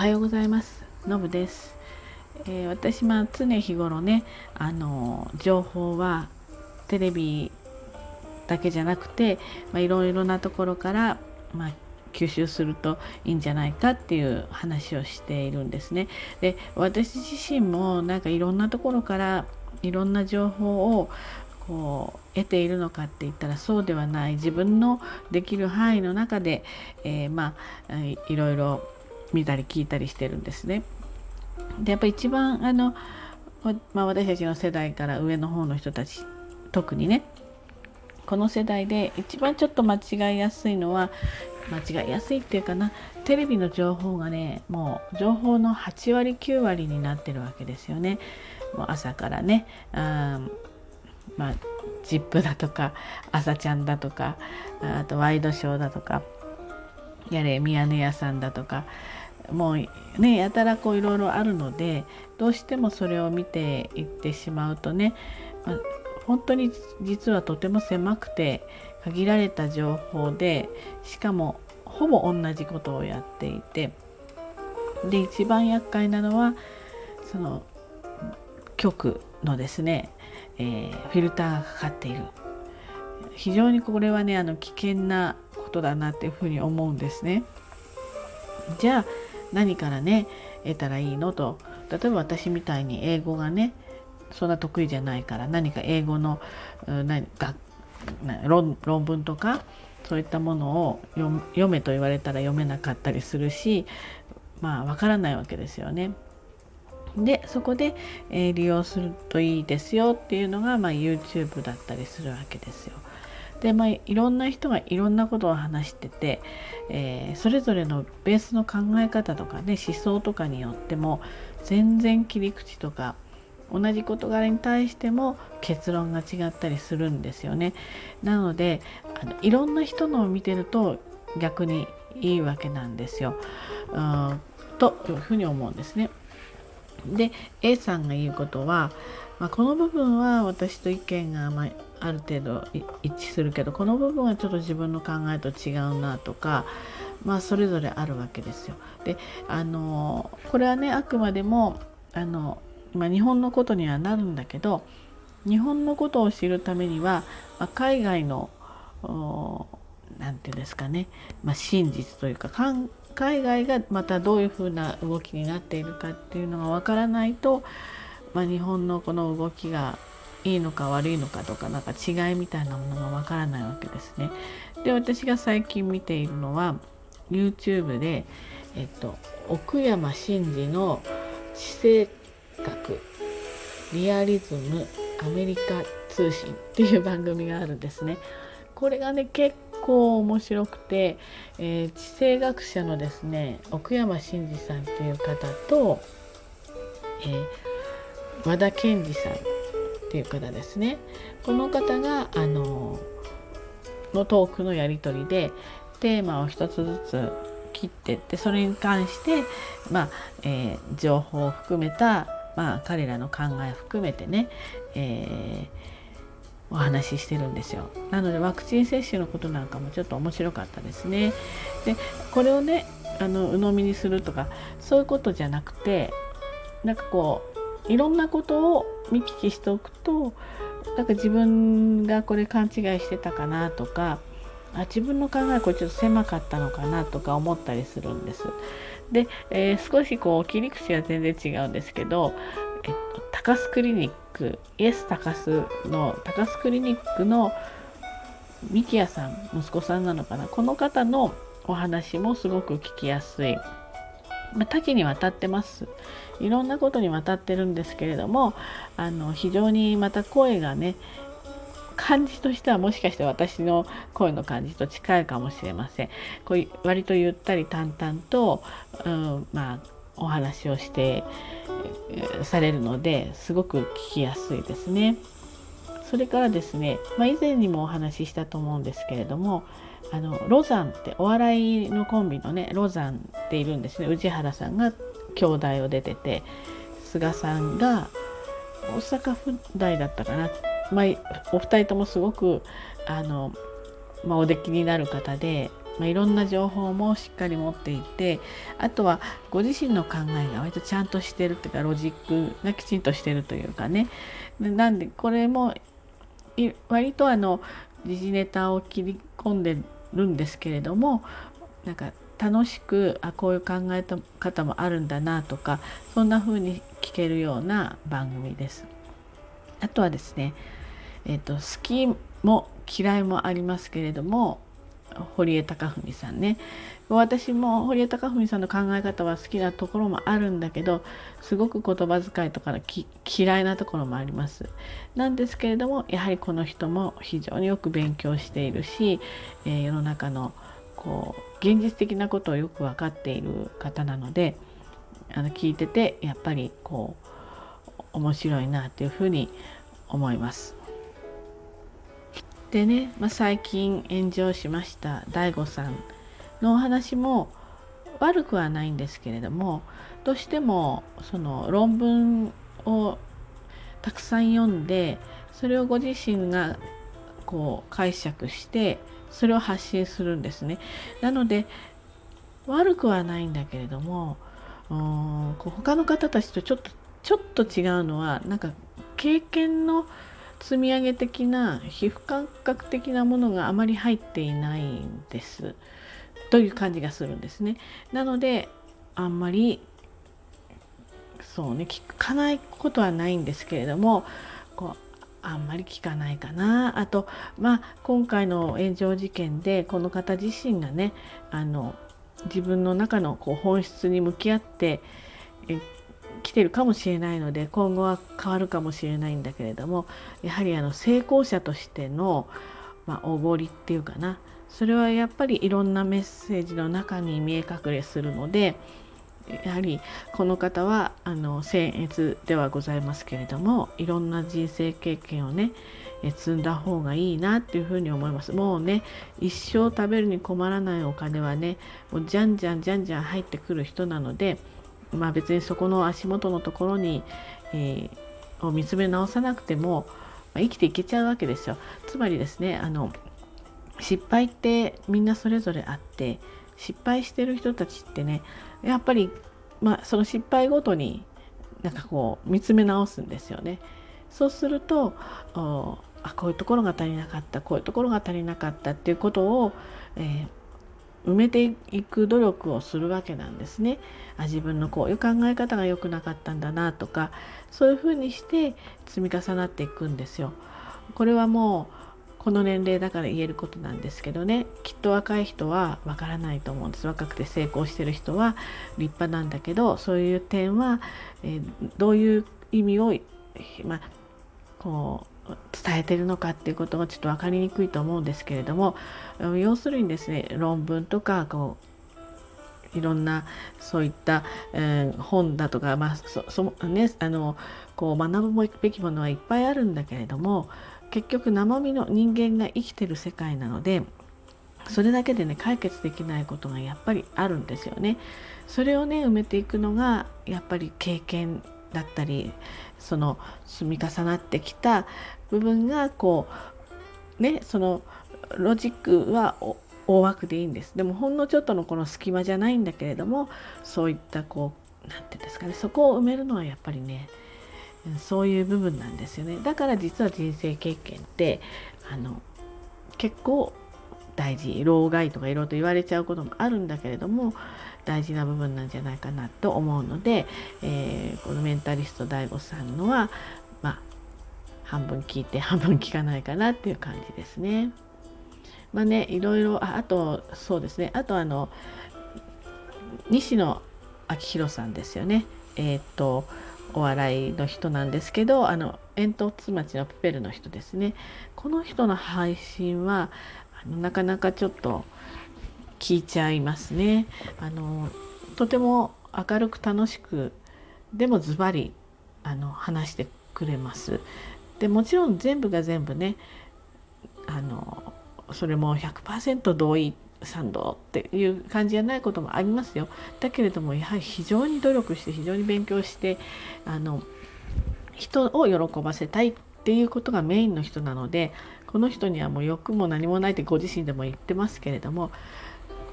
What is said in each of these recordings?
はようございます。のぶです、えー、私まあ常日頃ねあの情報はテレビだけじゃなくて、まあ、いろいろなところから、まあ、吸収するといいんじゃないかっていう話をしているんですね。で私自身もなんかいろんなところからいろんな情報をこう得ているのかって言ったらそうではない。自分のできる範囲の中で、えー、まあいろいろ見たり聞いたりしてるんですね。でやっぱ一番あの、まあ、私たちの世代から上の方の人たち特にねこの世代で一番ちょっと間違いやすいのは間違いやすいっていうかなテレビの情報がねもう情報の8割9割になってるわけですよね。もう朝からねあまあ「ジップだとか「朝ちゃん」だとかあとワイドショーだとかやれ宮根屋さんだとかもうねやたらこういろいろあるのでどうしてもそれを見ていってしまうとね、まあ、本当に実はとても狭くて限られた情報でしかもほぼ同じことをやっていてで一番厄介なのはその局のですね、えー、フィルターがかかっている非常にこれはねあの危険なことだなっていうふうに思うんですね。じゃあ何からね得たらいいのと例えば私みたいに英語がねそんな得意じゃないから何か英語の何か論論文とかそういったものを読めと言われたら読めなかったりするしまあわからないわけですよね。でそこで、えー、利用するといいですよっていうのが、まあ、YouTube だったりするわけですよ。でまあいろんな人がいろんなことを話してて、えー、それぞれのベースの考え方とかね思想とかによっても全然切り口とか同じ事柄に対しても結論が違ったりするんですよね。なのであのいろんな人のを見てると逆にいいわけなんですよ。うんというふうに思うんですね。で A さんが言うことは、まあ、この部分は私と意見が、まあ、ある程度一致するけどこの部分はちょっと自分の考えと違うなとか、まあ、それぞれあるわけですよ。であのこれはねあくまでもあの、まあ、日本のことにはなるんだけど日本のことを知るためには、まあ、海外の何て言うんですかね、まあ、真実というか海外がまたどういうふうな動きになっているかっていうのがわからないと、まあ、日本のこの動きがいいのか悪いのかとかなんか違いみたいなものがわからないわけですね。で私が最近見ているのは YouTube で、えっと、奥山真司の地政学リアリズムアメリカ通信っていう番組があるんですね。これがね結構面白くて、えー、地政学者のですね奥山真司さんっていう方と、えー、和田健二さんっていう方ですねこの方があののトークのやり取りでテーマを一つずつ切ってってそれに関して、まあえー、情報を含めた、まあ、彼らの考えを含めてね、えー、お話ししてるんですよ。なのでワクチン接種のことなんかもちょっと面白かったですね。でこれをねあの鵜呑みにするとかそういうことじゃなくてなんかこういろんなことを見聞きしておくとなんか自分がこれ勘違いしてたかなとかあ自分の考えこれちょっと狭かったのかなとか思ったりするんです。で、えー、少しこう切り口は全然違うんですけど、えっと、高須クリニックイエス高須の高須クリニックのミキヤさん息子さんなのかなこの方のお話もすごく聞きやすい。まあ、多岐にわたってますいろんなことにわたってるんですけれどもあの非常にまた声がね感じとしてはもしかして私の声の感じと近いかもしれませんこう割とゆったり淡々と、うん、まあお話をしてされるのですごく聞きやすいですね。それからですね、まあ、以前にもお話ししたと思うんですけれどもあのロザンってお笑いのコンビのねロザンっているんですね。宇治原さんが兄弟を出てて菅さんが大阪府大だったかな、まあ、お二人ともすごくあの、まあ、お出来になる方でまあ、いろんな情報もしっかり持っていてあとはご自身の考えが割とちゃんとしてるっていうかロジックがきちんとしてるというかね。なんでこれも割とあの時事ネタを切り込んでるんですけれどもなんか楽しくあこういう考え方もあるんだなとかそんな風に聞けるような番組です。あとはですね、えーと、好きも嫌いもありますけれども堀江貴文さんね私も堀江貴文さんの考え方は好きなところもあるんだけどすごく言葉遣いとかの嫌いなところもありますなんですけれどもやはりこの人も非常によく勉強しているし、えー、世の中のこう現実的なことをよく分かっている方なのであの聞いててやっぱりこう面白いなっていうふうに思います。でね、まあ、最近炎上しました DAIGO さんのお話も悪くはないんですけれどもどうしてもその論文をたくさん読んでそれをご自身がこう解釈してそれを発信するんですね。なので悪くはないんだけれどもうん他の方たちとちょっとちょっと違うのはなんか経験の積み上げ的な皮膚感覚的なものがあまり入っていないんですという感じがするんですね。なのであんまりそうね聞かないことはないんですけれどもこうあんまり聞かないかなあとまあ今回の炎上事件でこの方自身がねあの自分の中のこう本質に向き合ってきてるかもしれないので今後は変わるかもしれないんだけれどもやはりあの成功者としての、まあ、おごりっていうかなそれはやっぱりいろんなメッセージの中に見え隠れするのでやはりこの方はあの僭越ではございますけれどもいろんな人生経験をね積んだ方がいいなっていうふうに思います。もうね一生食べるに困らないお金はねもうじゃんじゃんじゃんじゃん入ってくる人なのでまあ別にそこの足元のところに、えー、を見つめ直さなくても、まあ、生きていけちゃうわけですよ。つまりですねあの失敗ってみんなそれぞれあって失敗してる人たちってねやっぱり、まあ、その失敗ごとになんかこう見つめ直すんですよね。そうするとあこういうところが足りなかったこういうところが足りなかったっていうことを、えー、埋めていく努力をするわけなんですね。あ自分のこういう考え方が良くなかったんだなとかそういうふうにして積み重なっていくんですよ。これはもうこの年齢だから言えることなんですけどね。きっと若い人はわからないと思うんです。若くて成功してる人は立派なんだけどそういう点は、えー、どういう意味を、まあ、こう伝えてるのかっていうことがちょっと分かりにくいと思うんですけれども要するにですね論文とかこういろんなそういった、えー、本だとか、まあそそね、あのこう学ぶべきものはいっぱいあるんだけれども結局生身の人間が生きてる世界なのでそれだけでね解決できないことがやっぱりあるんですよね。それをね埋めていくのがやっぱり経験だったりその積み重なってきた部分がこうねそのロジックは大枠でいいんですでもほんのちょっとのこの隙間じゃないんだけれどもそういったこう何て言うんですかねそこを埋めるのはやっぱりねそういう部分なんですよねだから実は人生経験ってあの結構大事老害とかいろいろと言われちゃうこともあるんだけれども大事な部分なんじゃないかなと思うので、えー、このメンタリスト DAIGO さんのはまあ半分聞いて 半分聞かないかなっていう感じですね。まあねいろいろああとそうですねあとあの西野昭弘さんですよね。えっ、とお笑いの人なんですけどあの煙突町のプペルの人ですね。この人の配信はあのなかなかちょっと聞いちゃいますね。あのとても明るく楽しくでもズバリあの話してくれます。でもちろん全部が全部ねあのそれも100%同意賛同っていう感じじゃないこともありますよ。だけれどもやはり非常に努力して非常に勉強してあの人を喜ばせたいっていうことがメインの人なのでこの人にはもう欲も何もないってご自身でも言ってますけれども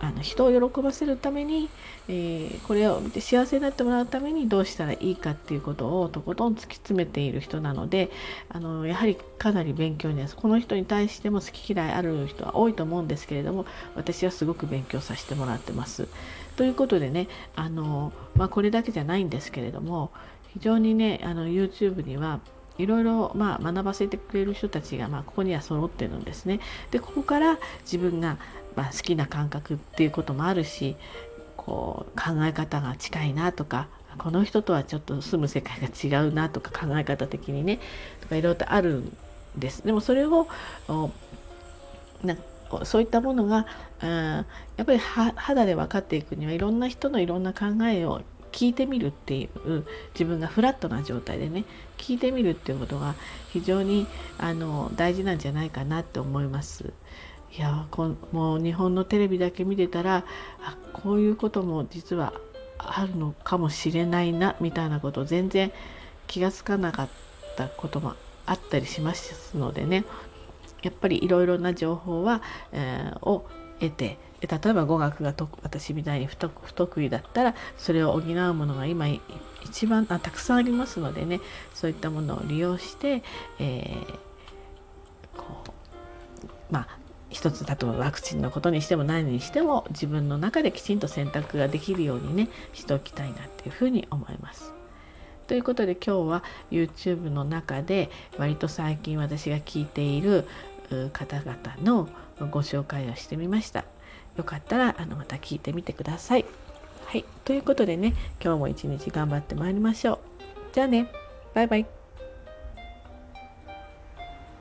あの人を喜ばせるために、えー、これを見て幸せになってもらうためにどうしたらいいかっていうことをとことん突き詰めている人なのであのやはりかなり勉強になりますこの人に対しても好き嫌いある人は多いと思うんですけれども私はすごく勉強させてもらってます。ということでねあの、まあ、これだけじゃないんですけれども非常にねあの YouTube にはいろいろ、学ばせてくれる人たちが、まあ、ここには揃ってるんですね。でここから自分がまあ、好きな感覚っていうこともあるしこう考え方が近いなとかこの人とはちょっと住む世界が違うなとか考え方的にねとかいろいろとあるんです。でもそれをなそういったものがやっぱり肌で分かっていくにはいろんな人のいろんな考えを聞いてみるっていう自分がフラットな状態でね聞いてみるっていうことが非常にあの大事なんじゃないかなって思います。いやこもう日本のテレビだけ見てたらあこういうことも実はあるのかもしれないなみたいなこと全然気が付かなかったこともあったりしますのでね。やっぱりいろいろな情報は、えー、を得て例えば語学が私みたいに不得意だったらそれを補うものが今一番あたくさんありますのでねそういったものを利用して、えー、こうまあ一つ例えばワクチンのことにしても何にしても自分の中できちんと選択ができるようにねしておきたいなっていうふうに思います。ということで今日は YouTube の中で割と最近私が聞いている方々のご紹介をしてみました。よかったらあのまた聞いてみてください。はい、ということでね今日も一日頑張ってまいりましょう。じゃあねバイバイ。